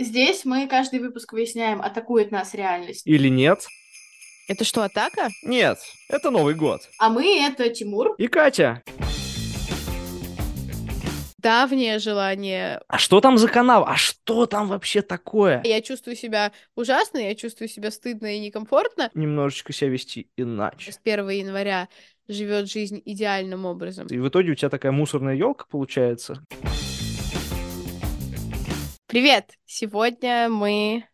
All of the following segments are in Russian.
Здесь мы каждый выпуск выясняем, атакует нас реальность. Или нет? Это что, атака? Нет, это Новый год. А мы — это Тимур. И Катя. Давнее желание. А что там за канал? А что там вообще такое? Я чувствую себя ужасно, я чувствую себя стыдно и некомфортно. Немножечко себя вести иначе. С 1 января живет жизнь идеальным образом. И в итоге у тебя такая мусорная елка получается. Привет! Сегодня мы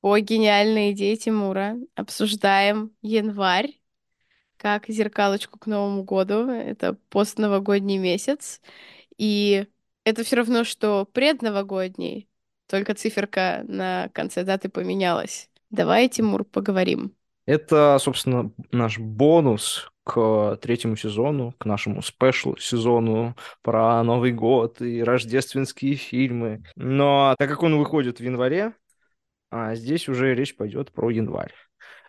по гениальной идее Тимура обсуждаем январь как зеркалочку к Новому году. Это постновогодний месяц. И это все равно, что предновогодний, только циферка на конце даты поменялась. Давай, Тимур, поговорим. Это, собственно, наш бонус к третьему сезону, к нашему спешл сезону про Новый год и рождественские фильмы. Но так как он выходит в январе, а здесь уже речь пойдет про январь.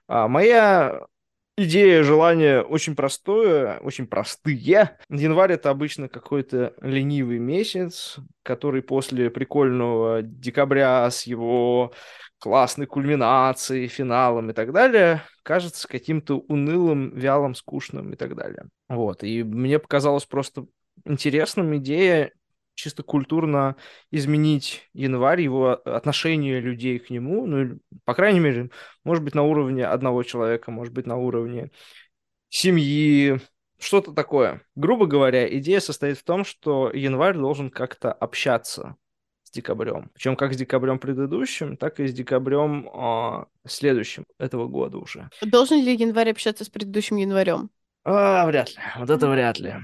А моя идея, желание очень простое, очень простые. Январь это обычно какой-то ленивый месяц, который после прикольного декабря с его классной кульминацией, финалом и так далее, кажется каким-то унылым, вялым, скучным и так далее. Вот. И мне показалось просто интересным идея чисто культурно изменить январь, его отношение людей к нему, ну, по крайней мере, может быть, на уровне одного человека, может быть, на уровне семьи, что-то такое. Грубо говоря, идея состоит в том, что январь должен как-то общаться декабрем. Причем как с декабрем предыдущим, так и с декабрем э, следующим этого года уже. Должен ли январь общаться с предыдущим январем? А, вряд ли. Вот это вряд ли.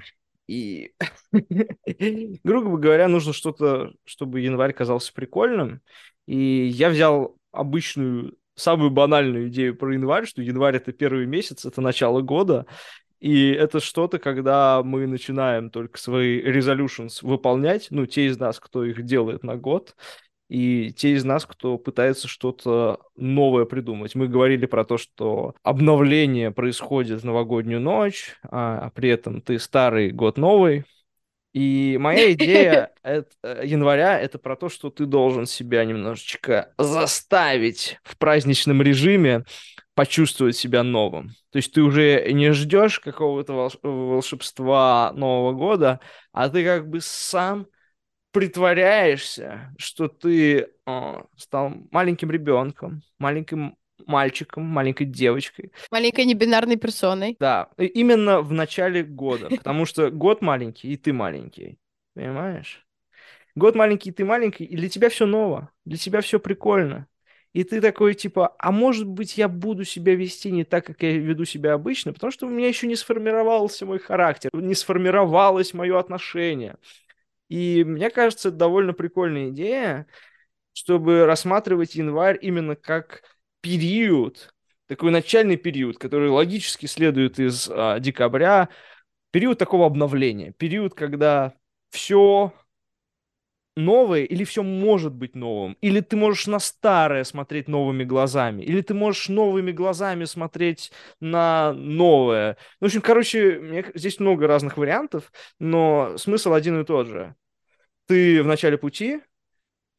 И, грубо говоря, нужно что-то, чтобы январь казался прикольным. И я взял обычную, самую банальную идею про январь, что январь это первый месяц, это начало года, и это что-то, когда мы начинаем только свои resolutions выполнять, ну, те из нас, кто их делает на год, и те из нас, кто пытается что-то новое придумать. Мы говорили про то, что обновление происходит в новогоднюю ночь, а при этом ты старый, год новый. И моя идея э, января — это про то, что ты должен себя немножечко заставить в праздничном режиме почувствовать себя новым. То есть ты уже не ждешь какого-то волшебства Нового года, а ты как бы сам притворяешься, что ты э, стал маленьким ребенком, маленьким мальчиком, маленькой девочкой. Маленькой небинарной персоной. Да, именно в начале года, потому что год маленький, и ты маленький, понимаешь? Год маленький, и ты маленький, и для тебя все ново, для тебя все прикольно и ты такой, типа, а может быть, я буду себя вести не так, как я веду себя обычно, потому что у меня еще не сформировался мой характер, не сформировалось мое отношение. И мне кажется, это довольно прикольная идея, чтобы рассматривать январь именно как период, такой начальный период, который логически следует из а, декабря, период такого обновления, период, когда все новое, или все может быть новым, или ты можешь на старое смотреть новыми глазами, или ты можешь новыми глазами смотреть на новое. Ну, в общем, короче, здесь много разных вариантов, но смысл один и тот же. Ты в начале пути,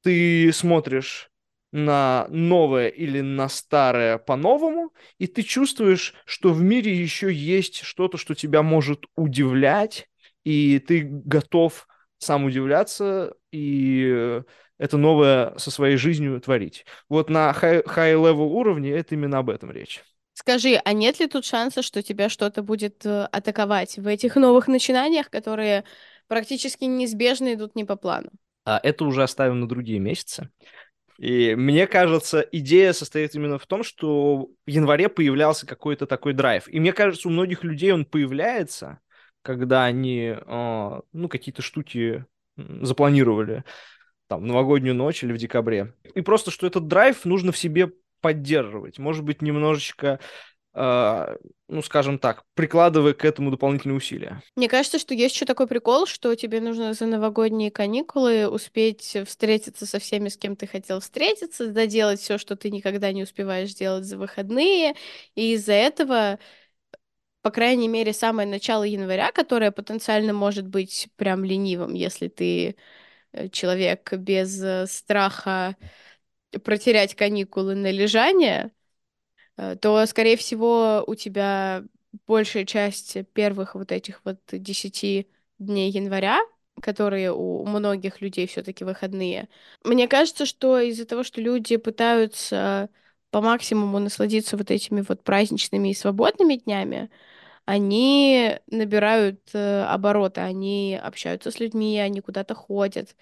ты смотришь на новое или на старое по-новому, и ты чувствуешь, что в мире еще есть что-то, что тебя может удивлять, и ты готов сам удивляться и это новое со своей жизнью творить. Вот на high-level уровне это именно об этом речь. Скажи, а нет ли тут шанса, что тебя что-то будет э, атаковать в этих новых начинаниях, которые практически неизбежно идут не по плану? А это уже оставим на другие месяцы. И мне кажется, идея состоит именно в том, что в январе появлялся какой-то такой драйв. И мне кажется, у многих людей он появляется, когда они, э, ну, какие-то штуки запланировали там новогоднюю ночь или в декабре. И просто, что этот драйв нужно в себе поддерживать. Может быть, немножечко Uh, ну, скажем так, прикладывая к этому дополнительные усилия. Мне кажется, что есть еще такой прикол, что тебе нужно за новогодние каникулы успеть встретиться со всеми, с кем ты хотел встретиться, доделать все, что ты никогда не успеваешь делать за выходные, и из-за этого по крайней мере, самое начало января, которое потенциально может быть прям ленивым, если ты э, человек без э, страха протерять каникулы на лежание, э, то, скорее всего, у тебя большая часть первых вот этих вот 10 дней января, которые у многих людей все-таки выходные. Мне кажется, что из-за того, что люди пытаются по максимуму насладиться вот этими вот праздничными и свободными днями, они набирают э, обороты, они общаются с людьми, они куда-то ходят.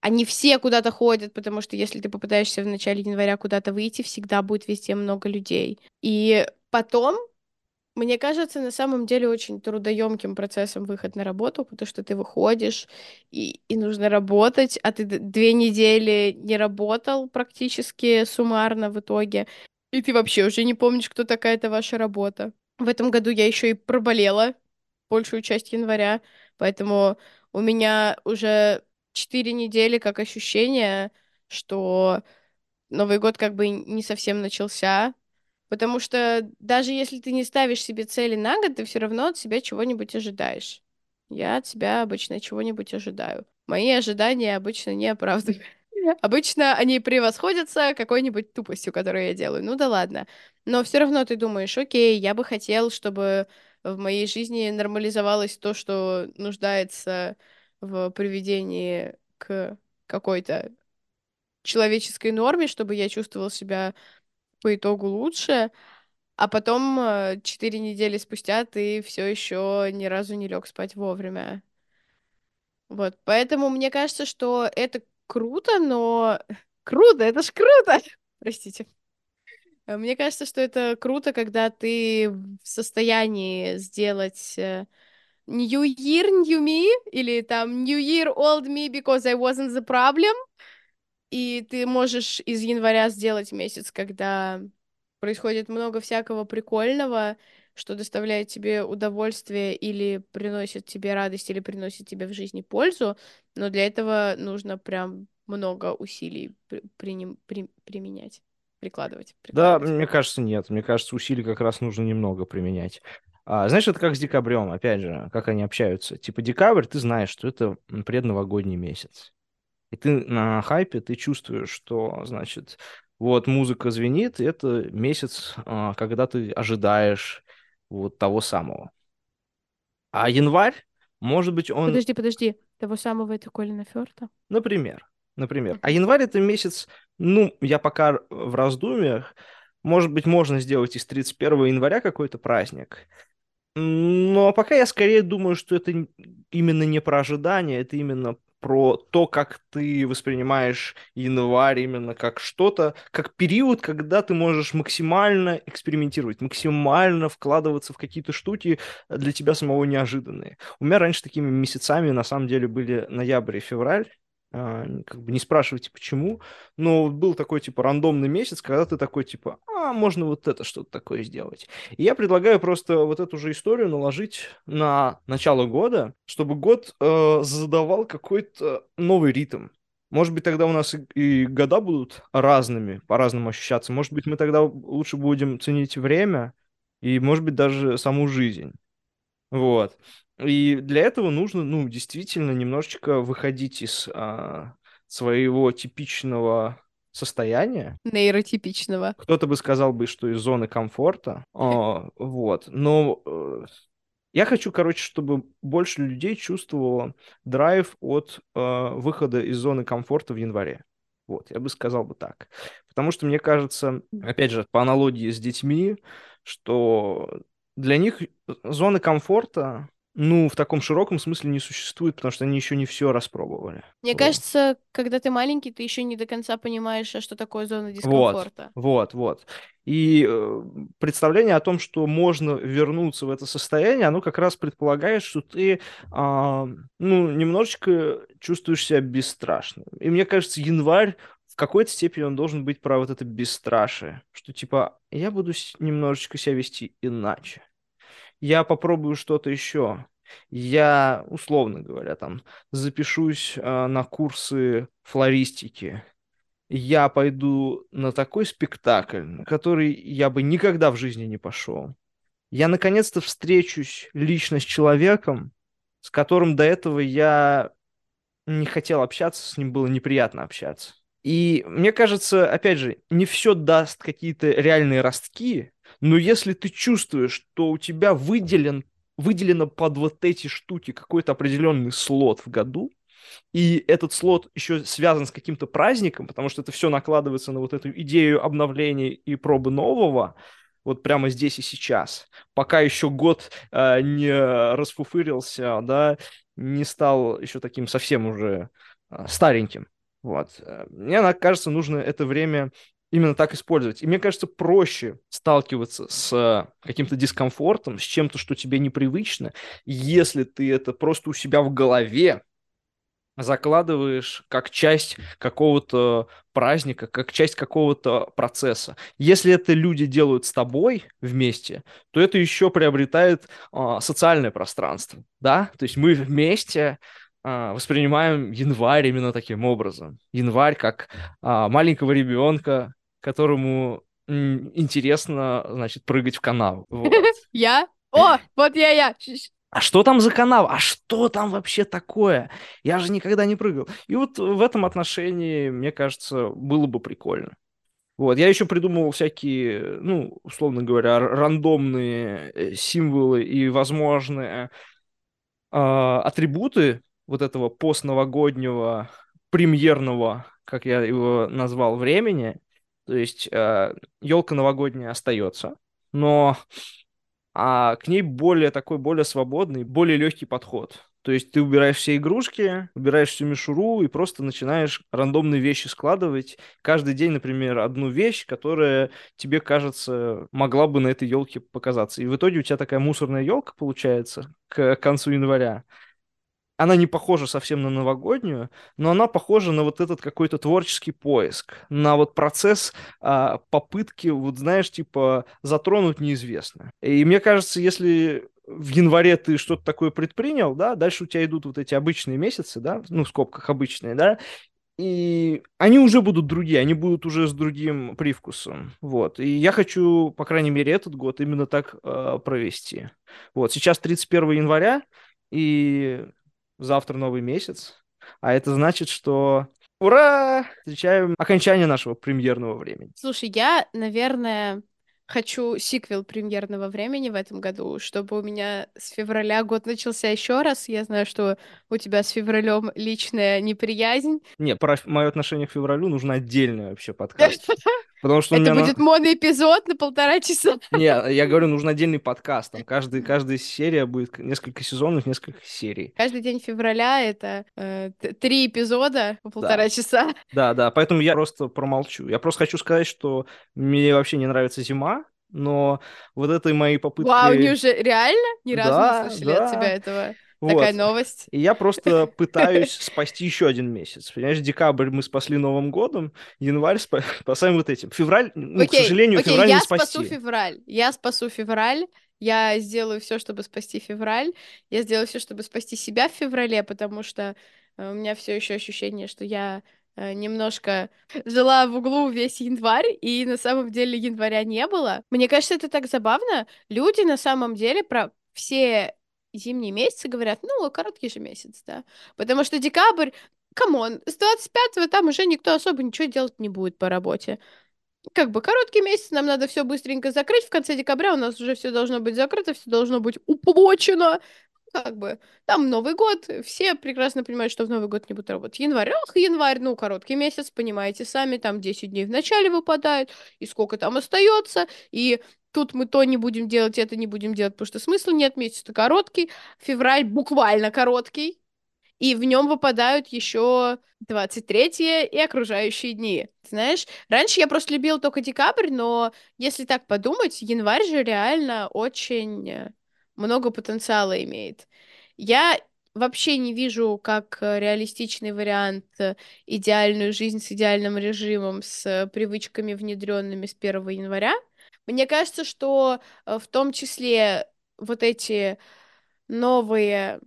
Они все куда-то ходят, потому что если ты попытаешься в начале января куда-то выйти, всегда будет везде много людей. И потом мне кажется, на самом деле очень трудоемким процессом выход на работу, потому что ты выходишь, и, и нужно работать, а ты две недели не работал практически суммарно в итоге, и ты вообще уже не помнишь, кто такая эта ваша работа. В этом году я еще и проболела большую часть января, поэтому у меня уже четыре недели как ощущение, что Новый год как бы не совсем начался, Потому что даже если ты не ставишь себе цели на год, ты все равно от себя чего-нибудь ожидаешь. Я от себя обычно чего-нибудь ожидаю. Мои ожидания обычно не оправдывают. Обычно они превосходятся какой-нибудь тупостью, которую я делаю. Ну да ладно. Но все равно ты думаешь, окей, я бы хотел, чтобы в моей жизни нормализовалось то, что нуждается в приведении к какой-то человеческой норме, чтобы я чувствовал себя по итогу лучше, а потом э, четыре недели спустя ты все еще ни разу не лег спать вовремя. Вот, поэтому мне кажется, что это круто, но круто, это ж круто, простите. Э, мне кажется, что это круто, когда ты в состоянии сделать э, New Year, New Me, или там New Year, Old Me, because I wasn't the problem, и ты можешь из января сделать месяц, когда происходит много всякого прикольного, что доставляет тебе удовольствие или приносит тебе радость, или приносит тебе в жизни пользу, но для этого нужно прям много усилий при, при, при, применять, прикладывать, прикладывать. Да, мне кажется, нет. Мне кажется, усилий как раз нужно немного применять. А, знаешь, это как с декабрем, опять же, как они общаются. Типа декабрь, ты знаешь, что это предновогодний месяц. И ты на хайпе, ты чувствуешь, что, значит, вот музыка звенит, и это месяц, а, когда ты ожидаешь вот того самого. А январь, может быть, он... Подожди, подожди, того самого это Колина Фёрта? Например, например. А январь это месяц, ну, я пока в раздумьях, может быть, можно сделать из 31 января какой-то праздник. Но пока я скорее думаю, что это именно не про ожидание, это именно про то, как ты воспринимаешь январь именно как что-то, как период, когда ты можешь максимально экспериментировать, максимально вкладываться в какие-то штуки для тебя самого неожиданные. У меня раньше такими месяцами на самом деле были ноябрь и февраль, как бы не спрашивайте почему, но был такой типа рандомный месяц, когда ты такой типа, а, можно вот это что-то такое сделать. И я предлагаю просто вот эту же историю наложить на начало года, чтобы год э, задавал какой-то новый ритм. Может быть, тогда у нас и года будут разными, по-разному ощущаться. Может быть, мы тогда лучше будем ценить время и, может быть, даже саму жизнь. Вот. И для этого нужно, ну, действительно немножечко выходить из а, своего типичного состояния. Нейротипичного. Кто-то бы сказал бы, что из зоны комфорта. А, вот. Но э, я хочу, короче, чтобы больше людей чувствовало драйв от э, выхода из зоны комфорта в январе. Вот, я бы сказал бы так. Потому что мне кажется, опять же, по аналогии с детьми, что для них зоны комфорта ну, в таком широком смысле не существует, потому что они еще не все распробовали. Мне вот. кажется, когда ты маленький, ты еще не до конца понимаешь, а что такое зона дискомфорта. Вот, вот, вот. И э, представление о том, что можно вернуться в это состояние, оно как раз предполагает, что ты, э, ну, немножечко чувствуешь себя бесстрашным. И мне кажется, январь в какой-то степени он должен быть про вот это бесстрашие, что типа я буду немножечко себя вести иначе я попробую что-то еще. Я, условно говоря, там запишусь э, на курсы флористики. Я пойду на такой спектакль, на который я бы никогда в жизни не пошел. Я наконец-то встречусь лично с человеком, с которым до этого я не хотел общаться, с ним было неприятно общаться. И мне кажется, опять же, не все даст какие-то реальные ростки, но если ты чувствуешь, что у тебя выделен, выделено под вот эти штуки какой-то определенный слот в году, и этот слот еще связан с каким-то праздником, потому что это все накладывается на вот эту идею обновления и пробы нового, вот прямо здесь и сейчас, пока еще год э, не расфуфырился, да, не стал еще таким совсем уже э, стареньким. Вот. Э, мне кажется, нужно это время именно так использовать. И мне кажется, проще сталкиваться с каким-то дискомфортом, с чем-то, что тебе непривычно, если ты это просто у себя в голове закладываешь как часть какого-то праздника, как часть какого-то процесса. Если это люди делают с тобой вместе, то это еще приобретает а, социальное пространство, да? То есть мы вместе а, воспринимаем январь именно таким образом. Январь как а, маленького ребенка, которому интересно, значит, прыгать в канал. Вот. Я? О, вот я, я а что там за канал? А что там вообще такое? Я же никогда не прыгал. И вот в этом отношении, мне кажется, было бы прикольно. Вот, я еще придумывал всякие, ну, условно говоря, рандомные э, символы и возможные э, атрибуты вот этого постновогоднего премьерного, как я его назвал, времени. То есть э, елка новогодняя остается, но а к ней более такой, более свободный, более легкий подход. То есть ты убираешь все игрушки, убираешь всю мишуру и просто начинаешь рандомные вещи складывать. Каждый день, например, одну вещь, которая тебе кажется могла бы на этой елке показаться. И в итоге у тебя такая мусорная елка получается к концу января она не похожа совсем на новогоднюю, но она похожа на вот этот какой-то творческий поиск, на вот процесс а, попытки, вот знаешь, типа затронуть неизвестное. И мне кажется, если в январе ты что-то такое предпринял, да, дальше у тебя идут вот эти обычные месяцы, да, ну, в скобках обычные, да, и они уже будут другие, они будут уже с другим привкусом, вот. И я хочу, по крайней мере, этот год именно так э, провести. Вот, сейчас 31 января, и завтра новый месяц, а это значит, что ура! Встречаем окончание нашего премьерного времени. Слушай, я, наверное, хочу сиквел премьерного времени в этом году, чтобы у меня с февраля год начался еще раз. Я знаю, что у тебя с февралем личная неприязнь. Не, про мое отношение к февралю нужно отдельный вообще подкаст. Потому что Это будет на... моноэпизод на полтора часа. Не, я говорю, нужен отдельный подкаст. Там каждый, каждая серия будет несколько сезонов, несколько серий. Каждый день февраля это э, три эпизода по полтора да. часа. Да, да, поэтому я просто промолчу. Я просто хочу сказать, что мне вообще не нравится зима, но вот этой моей попыткой... Вау, неужели реально? Ни разу да, не слышали да. от тебя этого? Вот. Такая новость. И я просто пытаюсь спасти еще один месяц. Понимаешь, декабрь мы спасли Новым годом, январь спасаем вот этим. Февраль, ну, окей, к сожалению, окей, февраль я не спасти. спасу февраль. Я спасу февраль. Я сделаю все, чтобы спасти февраль. Я сделаю все, чтобы спасти себя в феврале, потому что э, у меня все еще ощущение, что я э, немножко жила в углу весь январь, и на самом деле января не было. Мне кажется, это так забавно. Люди на самом деле про все зимние месяцы говорят, ну, короткий же месяц, да. Потому что декабрь, come on, с 25-го там уже никто особо ничего делать не будет по работе. Как бы короткий месяц, нам надо все быстренько закрыть. В конце декабря у нас уже все должно быть закрыто, все должно быть уплочено. Как бы там Новый год, все прекрасно понимают, что в Новый год не будут работать. Январь, ах, январь, ну, короткий месяц, понимаете сами, там 10 дней в начале выпадает, и сколько там остается, и тут мы то не будем делать, это не будем делать, потому что смысла нет, месяц-то короткий, февраль буквально короткий, и в нем выпадают еще 23 и окружающие дни. Знаешь, раньше я просто любила только декабрь, но если так подумать, январь же реально очень много потенциала имеет. Я вообще не вижу как реалистичный вариант идеальную жизнь с идеальным режимом, с привычками, внедренными с 1 января. Мне кажется, что э, в том числе вот эти новые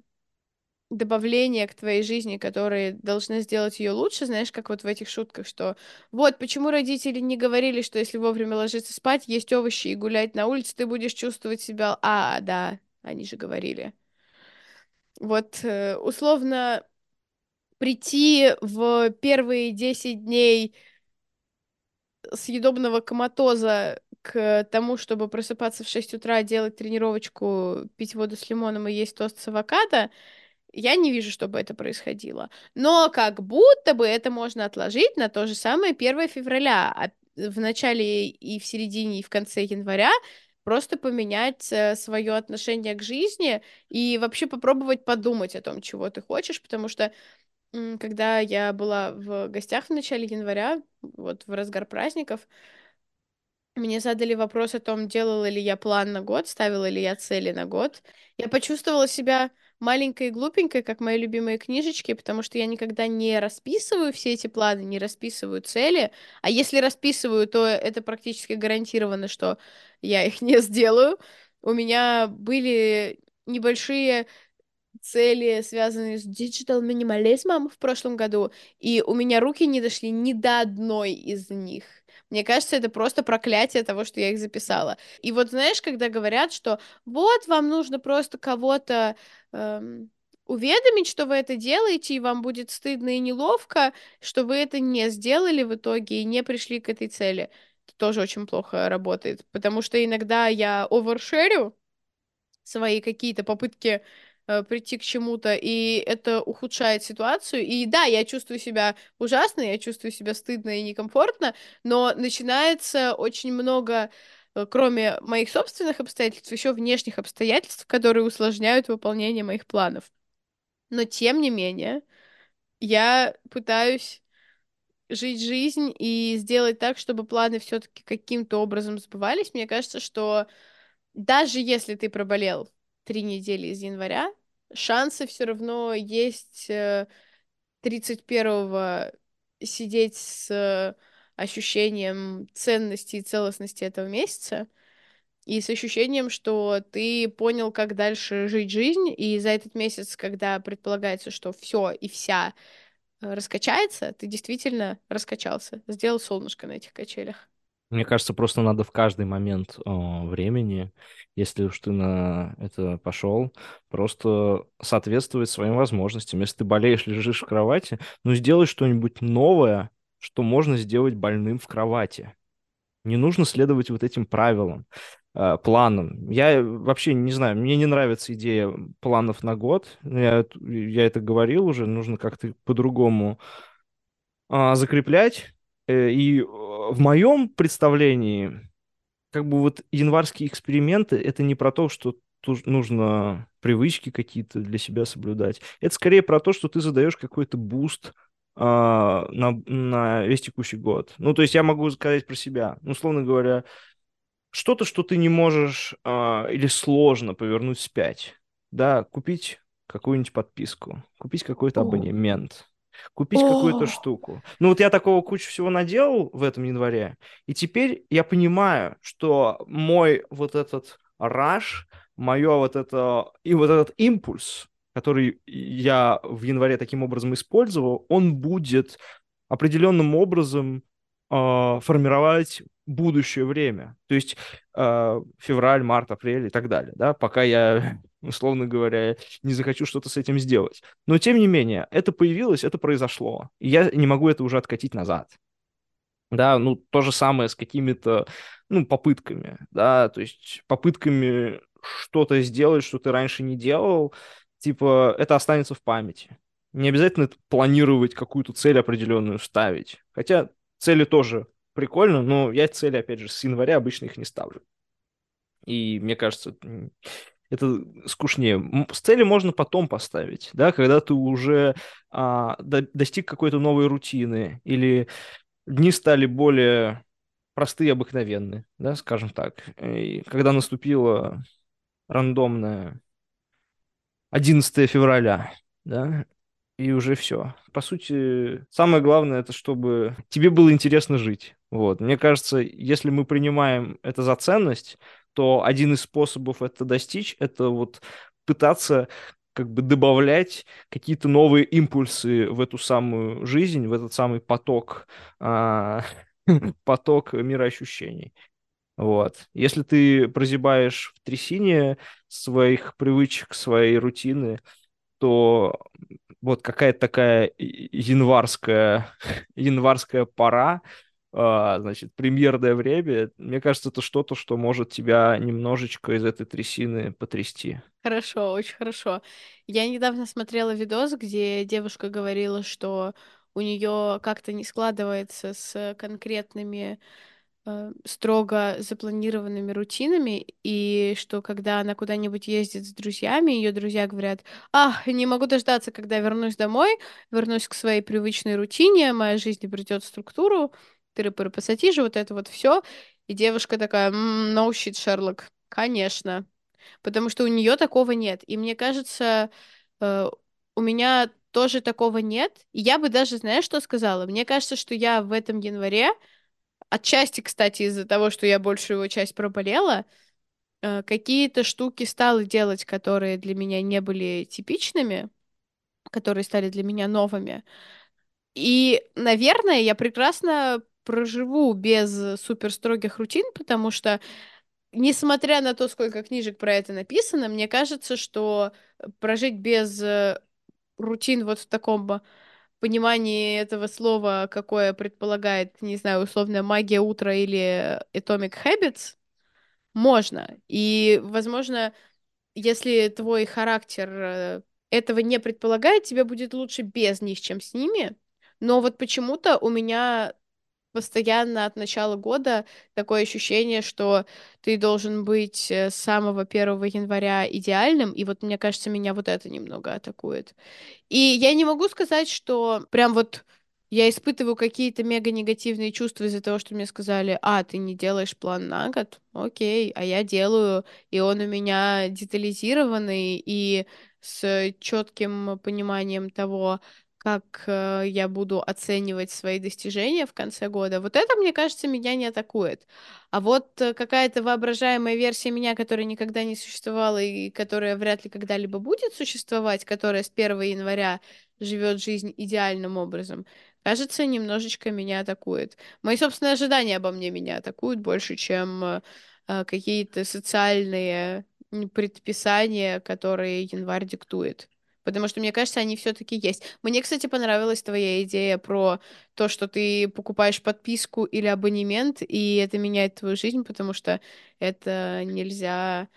добавления к твоей жизни, которые должны сделать ее лучше, знаешь, как вот в этих шутках, что вот почему родители не говорили, что если вовремя ложиться спать, есть овощи и гулять на улице, ты будешь чувствовать себя, а, да, они же говорили. Вот, э, условно, прийти в первые 10 дней съедобного коматоза к тому, чтобы просыпаться в 6 утра, делать тренировочку, пить воду с лимоном и есть тост с авокадо, я не вижу, чтобы это происходило. Но как будто бы это можно отложить на то же самое 1 февраля, а в начале и в середине, и в конце января просто поменять э, свое отношение к жизни и вообще попробовать подумать о том, чего ты хочешь, потому что когда я была в гостях в начале января, вот в разгар праздников, мне задали вопрос о том, делала ли я план на год, ставила ли я цели на год. Я почувствовала себя маленькой и глупенькой, как мои любимые книжечки, потому что я никогда не расписываю все эти планы, не расписываю цели. А если расписываю, то это практически гарантированно, что я их не сделаю. У меня были небольшие цели, связанные с digital минимализмом в прошлом году, и у меня руки не дошли ни до одной из них. Мне кажется, это просто проклятие того, что я их записала. И вот знаешь, когда говорят, что вот вам нужно просто кого-то эм, уведомить, что вы это делаете, и вам будет стыдно и неловко, что вы это не сделали в итоге и не пришли к этой цели. Это тоже очень плохо работает, потому что иногда я овершерю свои какие-то попытки прийти к чему-то, и это ухудшает ситуацию. И да, я чувствую себя ужасно, я чувствую себя стыдно и некомфортно, но начинается очень много э, кроме моих собственных обстоятельств, еще внешних обстоятельств, которые усложняют выполнение моих планов. Но тем не менее, я пытаюсь жить жизнь и сделать так, чтобы планы все-таки каким-то образом сбывались. Мне кажется, что даже если ты проболел три недели из января, шансы все равно есть 31-го э, сидеть с ощущением ценности и целостности этого месяца и с ощущением, что ты понял, как дальше жить жизнь, и за этот месяц, когда предполагается, что все и вся э, раскачается, ты действительно раскачался, сделал солнышко на этих качелях. Мне кажется, просто надо в каждый момент о, времени, если уж ты на это пошел, просто соответствовать своим возможностям. Если ты болеешь, лежишь в кровати, ну сделай что-нибудь новое, что можно сделать больным в кровати. Не нужно следовать вот этим правилам, э, планам. Я вообще не знаю, мне не нравится идея планов на год. Я, я это говорил уже, нужно как-то по-другому э, закреплять Э, и в моем представлении, как бы вот январские эксперименты, это не про то, что нужно привычки какие-то для себя соблюдать. Это скорее про то, что ты задаешь какой-то буст а, на, на весь текущий год. Ну, то есть я могу сказать про себя. Ну, условно говоря, что-то, что ты не можешь а, или сложно повернуть вспять. Да, купить какую-нибудь подписку, купить какой-то абонемент, купить какую-то штуку. Ну вот я такого кучу всего наделал в этом январе, и теперь я понимаю, что мой вот этот раш, мое вот это и вот этот импульс, который я в январе таким образом использовал, он будет определенным образом э, формировать будущее время. То есть э, февраль, март, апрель и так далее, да, пока я условно говоря, не захочу что-то с этим сделать. Но, тем не менее, это появилось, это произошло. И я не могу это уже откатить назад. Да, ну, то же самое с какими-то, ну, попытками, да, то есть попытками что-то сделать, что ты раньше не делал, типа, это останется в памяти. Не обязательно планировать какую-то цель определенную ставить. Хотя цели тоже прикольно, но я цели, опять же, с января обычно их не ставлю. И мне кажется, это скучнее. С цели можно потом поставить, да, когда ты уже а, до, достиг какой-то новой рутины или дни стали более простые, обыкновенные, да, скажем так. И когда наступило рандомное 11 февраля, да, и уже все. По сути, самое главное это чтобы тебе было интересно жить. Вот. Мне кажется, если мы принимаем это за ценность, то один из способов это достичь, это вот пытаться как бы добавлять какие-то новые импульсы в эту самую жизнь, в этот самый поток, а, поток мироощущений. Вот. Если ты прозябаешь в трясине своих привычек, своей рутины, то вот какая-то такая январская, январская пора, значит, премьерное время, мне кажется, это что-то, что может тебя немножечко из этой трясины потрясти. Хорошо, очень хорошо. Я недавно смотрела видос, где девушка говорила, что у нее как-то не складывается с конкретными э, строго запланированными рутинами, и что когда она куда-нибудь ездит с друзьями, ее друзья говорят, ах, не могу дождаться, когда вернусь домой, вернусь к своей привычной рутине, моя жизнь обретет структуру, тыры-пыры пассатижи, вот это вот все. И девушка такая, no shit, Шерлок, конечно. Потому что у нее такого нет. И мне кажется, э, у меня тоже такого нет. И я бы даже, знаешь, что сказала? Мне кажется, что я в этом январе, отчасти, кстати, из-за того, что я большую его часть проболела, э, какие-то штуки стала делать, которые для меня не были типичными, которые стали для меня новыми. И, наверное, я прекрасно проживу без супер строгих рутин, потому что, несмотря на то, сколько книжек про это написано, мне кажется, что прожить без э, рутин вот в таком понимании этого слова, какое предполагает, не знаю, условная магия утра или Atomic Habits, можно. И, возможно, если твой характер э, этого не предполагает, тебе будет лучше без них, чем с ними. Но вот почему-то у меня постоянно от начала года такое ощущение, что ты должен быть э, с самого 1 января идеальным, и вот мне кажется, меня вот это немного атакует. И я не могу сказать, что прям вот я испытываю какие-то мега негативные чувства из-за того, что мне сказали, а, ты не делаешь план на год, окей, а я делаю, и он у меня детализированный и с четким пониманием того, как э, я буду оценивать свои достижения в конце года, вот это, мне кажется, меня не атакует. А вот э, какая-то воображаемая версия меня, которая никогда не существовала и которая вряд ли когда-либо будет существовать, которая с 1 января живет жизнь идеальным образом, кажется, немножечко меня атакует. Мои собственные ожидания обо мне меня атакуют больше, чем э, э какие-то социальные предписания, которые январь диктует потому что, мне кажется, они все-таки есть. Мне, кстати, понравилась твоя идея про то, что ты покупаешь подписку или абонемент, и это меняет твою жизнь, потому что это нельзя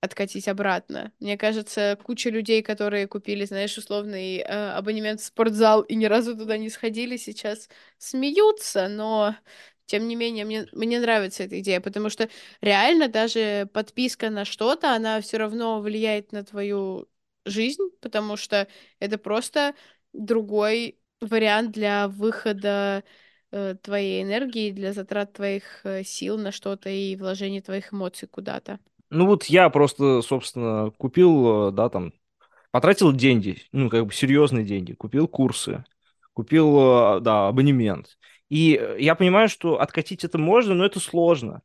откатить обратно. Мне кажется, куча людей, которые купили, знаешь, условный э, абонемент в спортзал и ни разу туда не сходили, сейчас смеются, но тем не менее, мне, мне нравится эта идея, потому что реально даже подписка на что-то, она все равно влияет на твою жизнь, потому что это просто другой вариант для выхода э, твоей энергии, для затрат твоих э, сил на что-то и вложения твоих эмоций куда-то. Ну вот я просто, собственно, купил, э, да, там, потратил деньги, ну, как бы серьезные деньги, купил курсы, купил, э, да, абонемент. И я понимаю, что откатить это можно, но это сложно.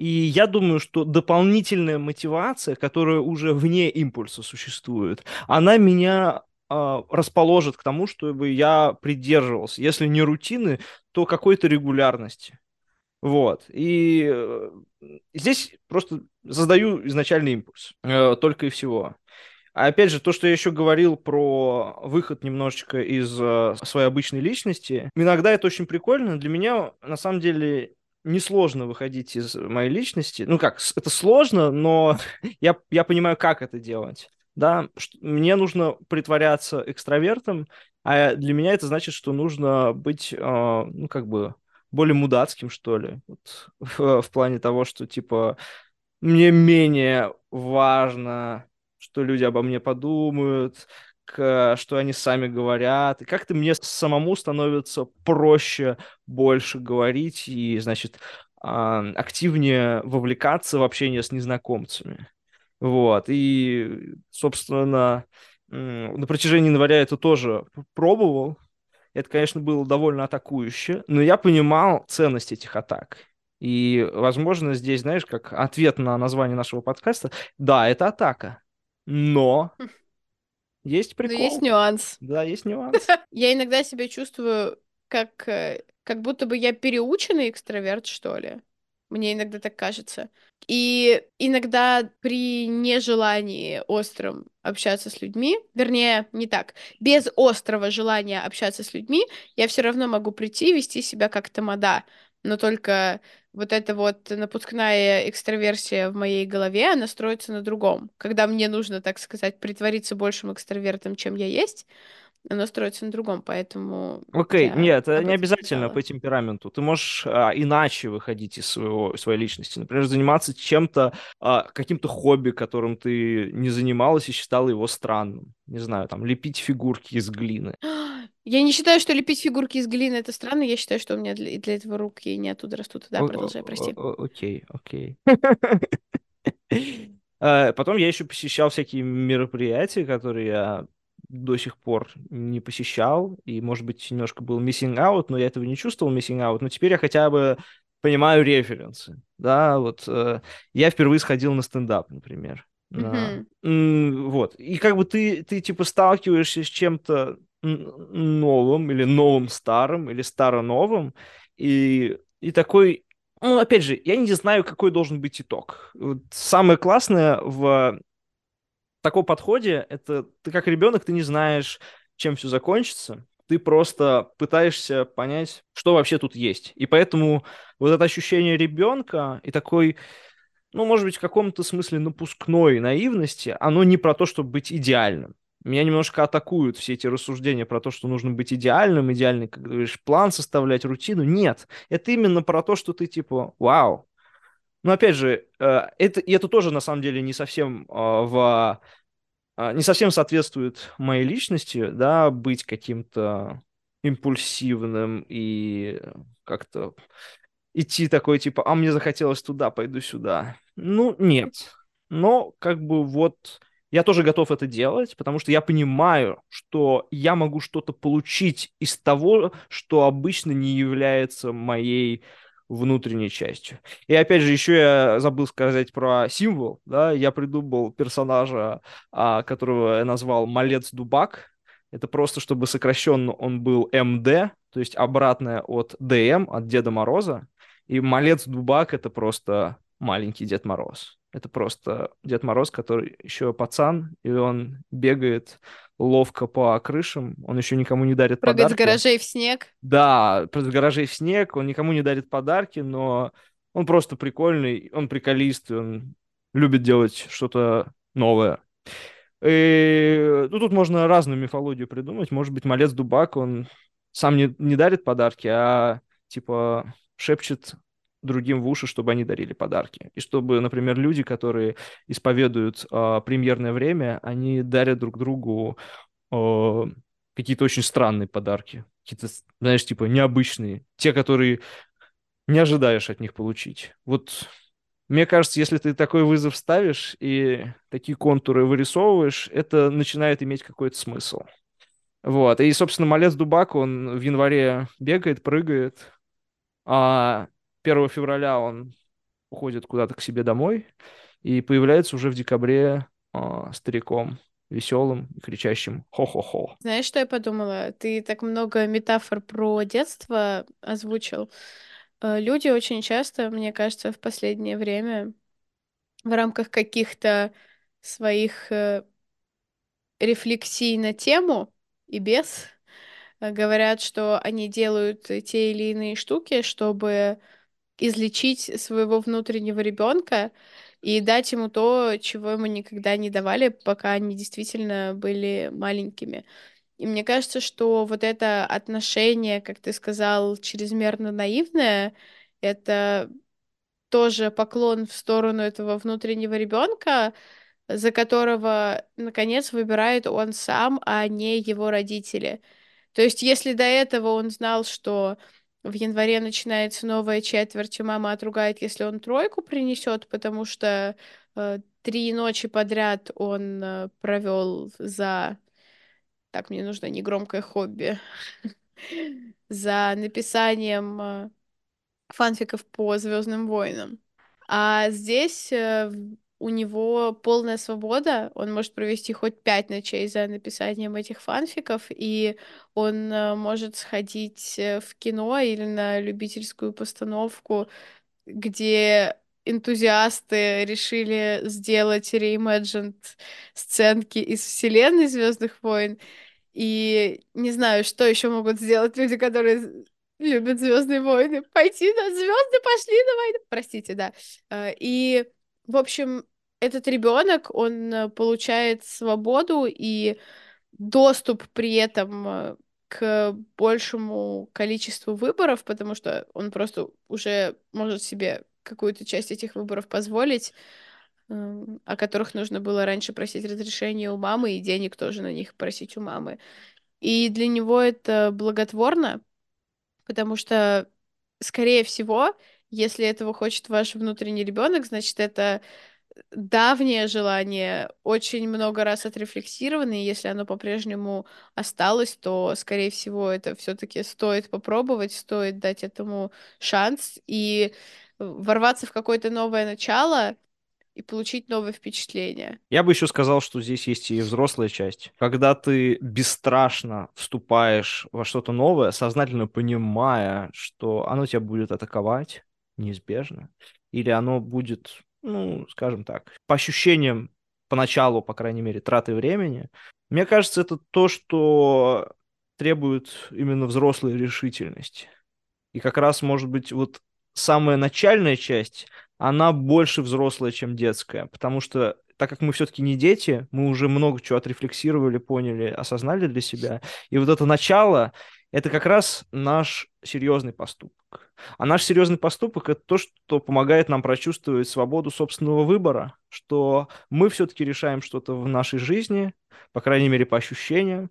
И я думаю, что дополнительная мотивация, которая уже вне импульса существует, она меня э, расположит к тому, чтобы я придерживался, если не рутины, то какой-то регулярности. Вот. И э, здесь просто создаю изначальный импульс, э, только и всего. А опять же, то, что я еще говорил про выход немножечко из э, своей обычной личности, иногда это очень прикольно. Для меня, на самом деле, несложно выходить из моей личности. Ну как, это сложно, но я, я понимаю, как это делать. Да, мне нужно притворяться экстравертом, а для меня это значит, что нужно быть, э, ну как бы, более мудацким, что ли, вот, в, в плане того, что, типа, мне менее важно, что люди обо мне подумают, что они сами говорят, и как-то мне самому становится проще больше говорить и, значит, активнее вовлекаться в общение с незнакомцами. Вот, и, собственно, на протяжении января это тоже пробовал. Это, конечно, было довольно атакующе, но я понимал ценность этих атак. И, возможно, здесь, знаешь, как ответ на название нашего подкаста, да, это атака, но есть прикол. Но есть нюанс. Да, есть нюанс. Я иногда себя чувствую как, э, как будто бы я переученный экстраверт, что ли. Мне иногда так кажется. И иногда при нежелании остром общаться с людьми, вернее, не так, без острого желания общаться с людьми, я все равно могу прийти и вести себя как тамада. Но только вот эта вот напускная экстраверсия в моей голове, она строится на другом. Когда мне нужно, так сказать, притвориться большим экстравертом, чем я есть, оно строится на другом, поэтому... Окей, я нет, это не обязательно сказала. по темпераменту. Ты можешь а, иначе выходить из своего, своей личности. Например, заниматься чем-то, а, каким-то хобби, которым ты не занималась и считала его странным. Не знаю, там, лепить фигурки из глины. Я не считаю, что лепить фигурки из глины это странно. Я считаю, что у меня для, для этого руки не оттуда растут. Да, продолжай, прости. Окей, окей. Э, Потом я еще посещал всякие мероприятия, которые я до сих пор не посещал, и, может быть, немножко был missing out, но я этого не чувствовал missing out, но теперь я хотя бы понимаю референсы, да, вот э, я впервые сходил на стендап, например, на- Мгм. М, вот, и как бы ты, ты типа сталкиваешься с чем-то новым, или новым старым, или старо-новым, и, и такой, ну, опять же, я не знаю, какой должен быть итог. Вот самое классное в таком подходе, это ты как ребенок, ты не знаешь, чем все закончится, ты просто пытаешься понять, что вообще тут есть. И поэтому вот это ощущение ребенка и такой, ну, может быть, в каком-то смысле напускной наивности, оно не про то, чтобы быть идеальным. Меня немножко атакуют все эти рассуждения про то, что нужно быть идеальным, идеальный, как говоришь, план составлять, рутину. Нет, это именно про то, что ты типа, вау. Но опять же, э, это, и это тоже на самом деле не совсем э, в а, не совсем соответствует моей личности, да, быть каким-то импульсивным и как-то идти такой, типа, а мне захотелось туда, пойду сюда. Ну, нет. Но как бы вот я тоже готов это делать, потому что я понимаю, что я могу что-то получить из того, что обычно не является моей внутренней частью. И опять же, еще я забыл сказать про символ, да, я придумал персонажа, а, которого я назвал Малец Дубак. Это просто, чтобы сокращенно он был МД, то есть обратное от ДМ, от Деда Мороза. И Малец Дубак — это просто маленький Дед Мороз. Это просто Дед Мороз, который еще пацан, и он бегает ловко по крышам, он еще никому не дарит Прыгать с подарки. гаражей в снег. Да, с гаражей в снег, он никому не дарит подарки, но он просто прикольный, он приколист, он любит делать что-то новое. И, ну, тут можно разную мифологию придумать. Может быть, малец Дубак, он сам не, не дарит подарки, а типа шепчет другим в уши, чтобы они дарили подарки. И чтобы, например, люди, которые исповедуют а, премьерное время, они дарят друг другу а, какие-то очень странные подарки. Какие-то, знаешь, типа необычные. Те, которые не ожидаешь от них получить. Вот мне кажется, если ты такой вызов ставишь и такие контуры вырисовываешь, это начинает иметь какой-то смысл. Вот. И, собственно, Малец Дубак, он в январе бегает, прыгает, а 1 февраля он уходит куда-то к себе домой и появляется уже в декабре а, стариком, веселым и кричащим «хо-хо-хо». Знаешь, что я подумала? Ты так много метафор про детство озвучил. Э, Люди очень часто, мне кажется, в последнее время в рамках каких-то своих э, рефлексий на тему и без э, говорят, что они делают те или иные штуки, чтобы излечить своего внутреннего ребенка и дать ему то, чего ему никогда не давали, пока они действительно были маленькими. И мне кажется, что вот это отношение, как ты сказал, чрезмерно наивное, это тоже поклон в сторону этого внутреннего ребенка, за которого, наконец, выбирает он сам, а не его родители. То есть, если до этого он знал, что в январе начинается новая четверть, и мама отругает, если он тройку принесет, потому что э, три ночи подряд он э, провел за... Так, мне нужно негромкое хобби. За написанием э, фанфиков по Звездным войнам. А здесь э, у него полная свобода, он может провести хоть пять ночей за написанием этих фанфиков, и он э, может сходить э, в кино или на любительскую постановку где энтузиасты решили сделать reimagined сценки из вселенной Звездных войн. И не знаю, что еще могут сделать люди, которые любят Звездные войны. Пойти на звезды, пошли на войну. Простите, да. Э, и, в общем, этот ребенок, он э, получает свободу и доступ при этом э, к большему количеству выборов, потому что он просто уже может себе какую-то часть этих выборов позволить, эм, о которых нужно было раньше просить разрешения у мамы, и денег тоже на них просить у мамы. И для него это благотворно, потому что, скорее всего, если этого хочет ваш внутренний ребенок, значит, это давнее желание, очень много раз отрефлексированное, если оно по-прежнему осталось, то, скорее всего, это все-таки стоит попробовать, стоит дать этому шанс и ворваться в какое-то новое начало и получить новые впечатления. Я бы еще сказал, что здесь есть и взрослая часть. Когда ты бесстрашно вступаешь во что-то новое, сознательно понимая, что оно тебя будет атаковать неизбежно, или оно будет ну, скажем так, по ощущениям поначалу, по крайней мере, траты времени, мне кажется, это то, что требует именно взрослой решительности. И как раз, может быть, вот самая начальная часть, она больше взрослая, чем детская, потому что так как мы все-таки не дети, мы уже много чего отрефлексировали, поняли, осознали для себя. И вот это начало, это как раз наш серьезный поступок. А наш серьезный поступок это то, что помогает нам прочувствовать свободу собственного выбора, что мы все-таки решаем что-то в нашей жизни, по крайней мере, по ощущениям.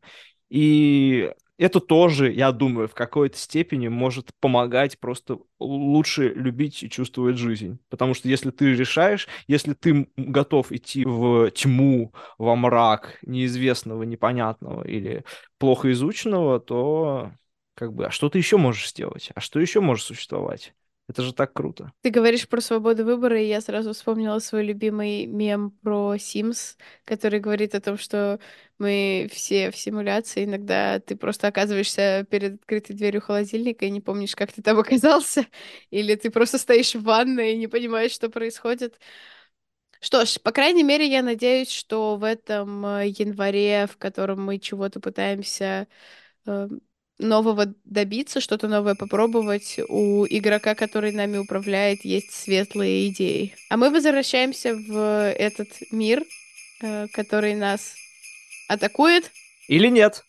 И это тоже, я думаю, в какой-то степени может помогать просто лучше любить и чувствовать жизнь. Потому что если ты решаешь, если ты готов идти в тьму, во мрак неизвестного, непонятного или плохо изученного, то как бы, а что ты еще можешь сделать? А что еще может существовать? Это же так круто. Ты говоришь про свободу выбора, и я сразу вспомнила свой любимый мем про Sims, который говорит о том, что мы все в симуляции, иногда ты просто оказываешься перед открытой дверью холодильника и не помнишь, как ты там оказался, или ты просто стоишь в ванной и не понимаешь, что происходит. Что ж, по крайней мере, я надеюсь, что в этом э, январе, в котором мы чего-то пытаемся эм, нового добиться, что-то новое попробовать, у игрока, который нами управляет, есть светлые идеи. А мы возвращаемся в этот мир, э, который нас атакует. Или нет.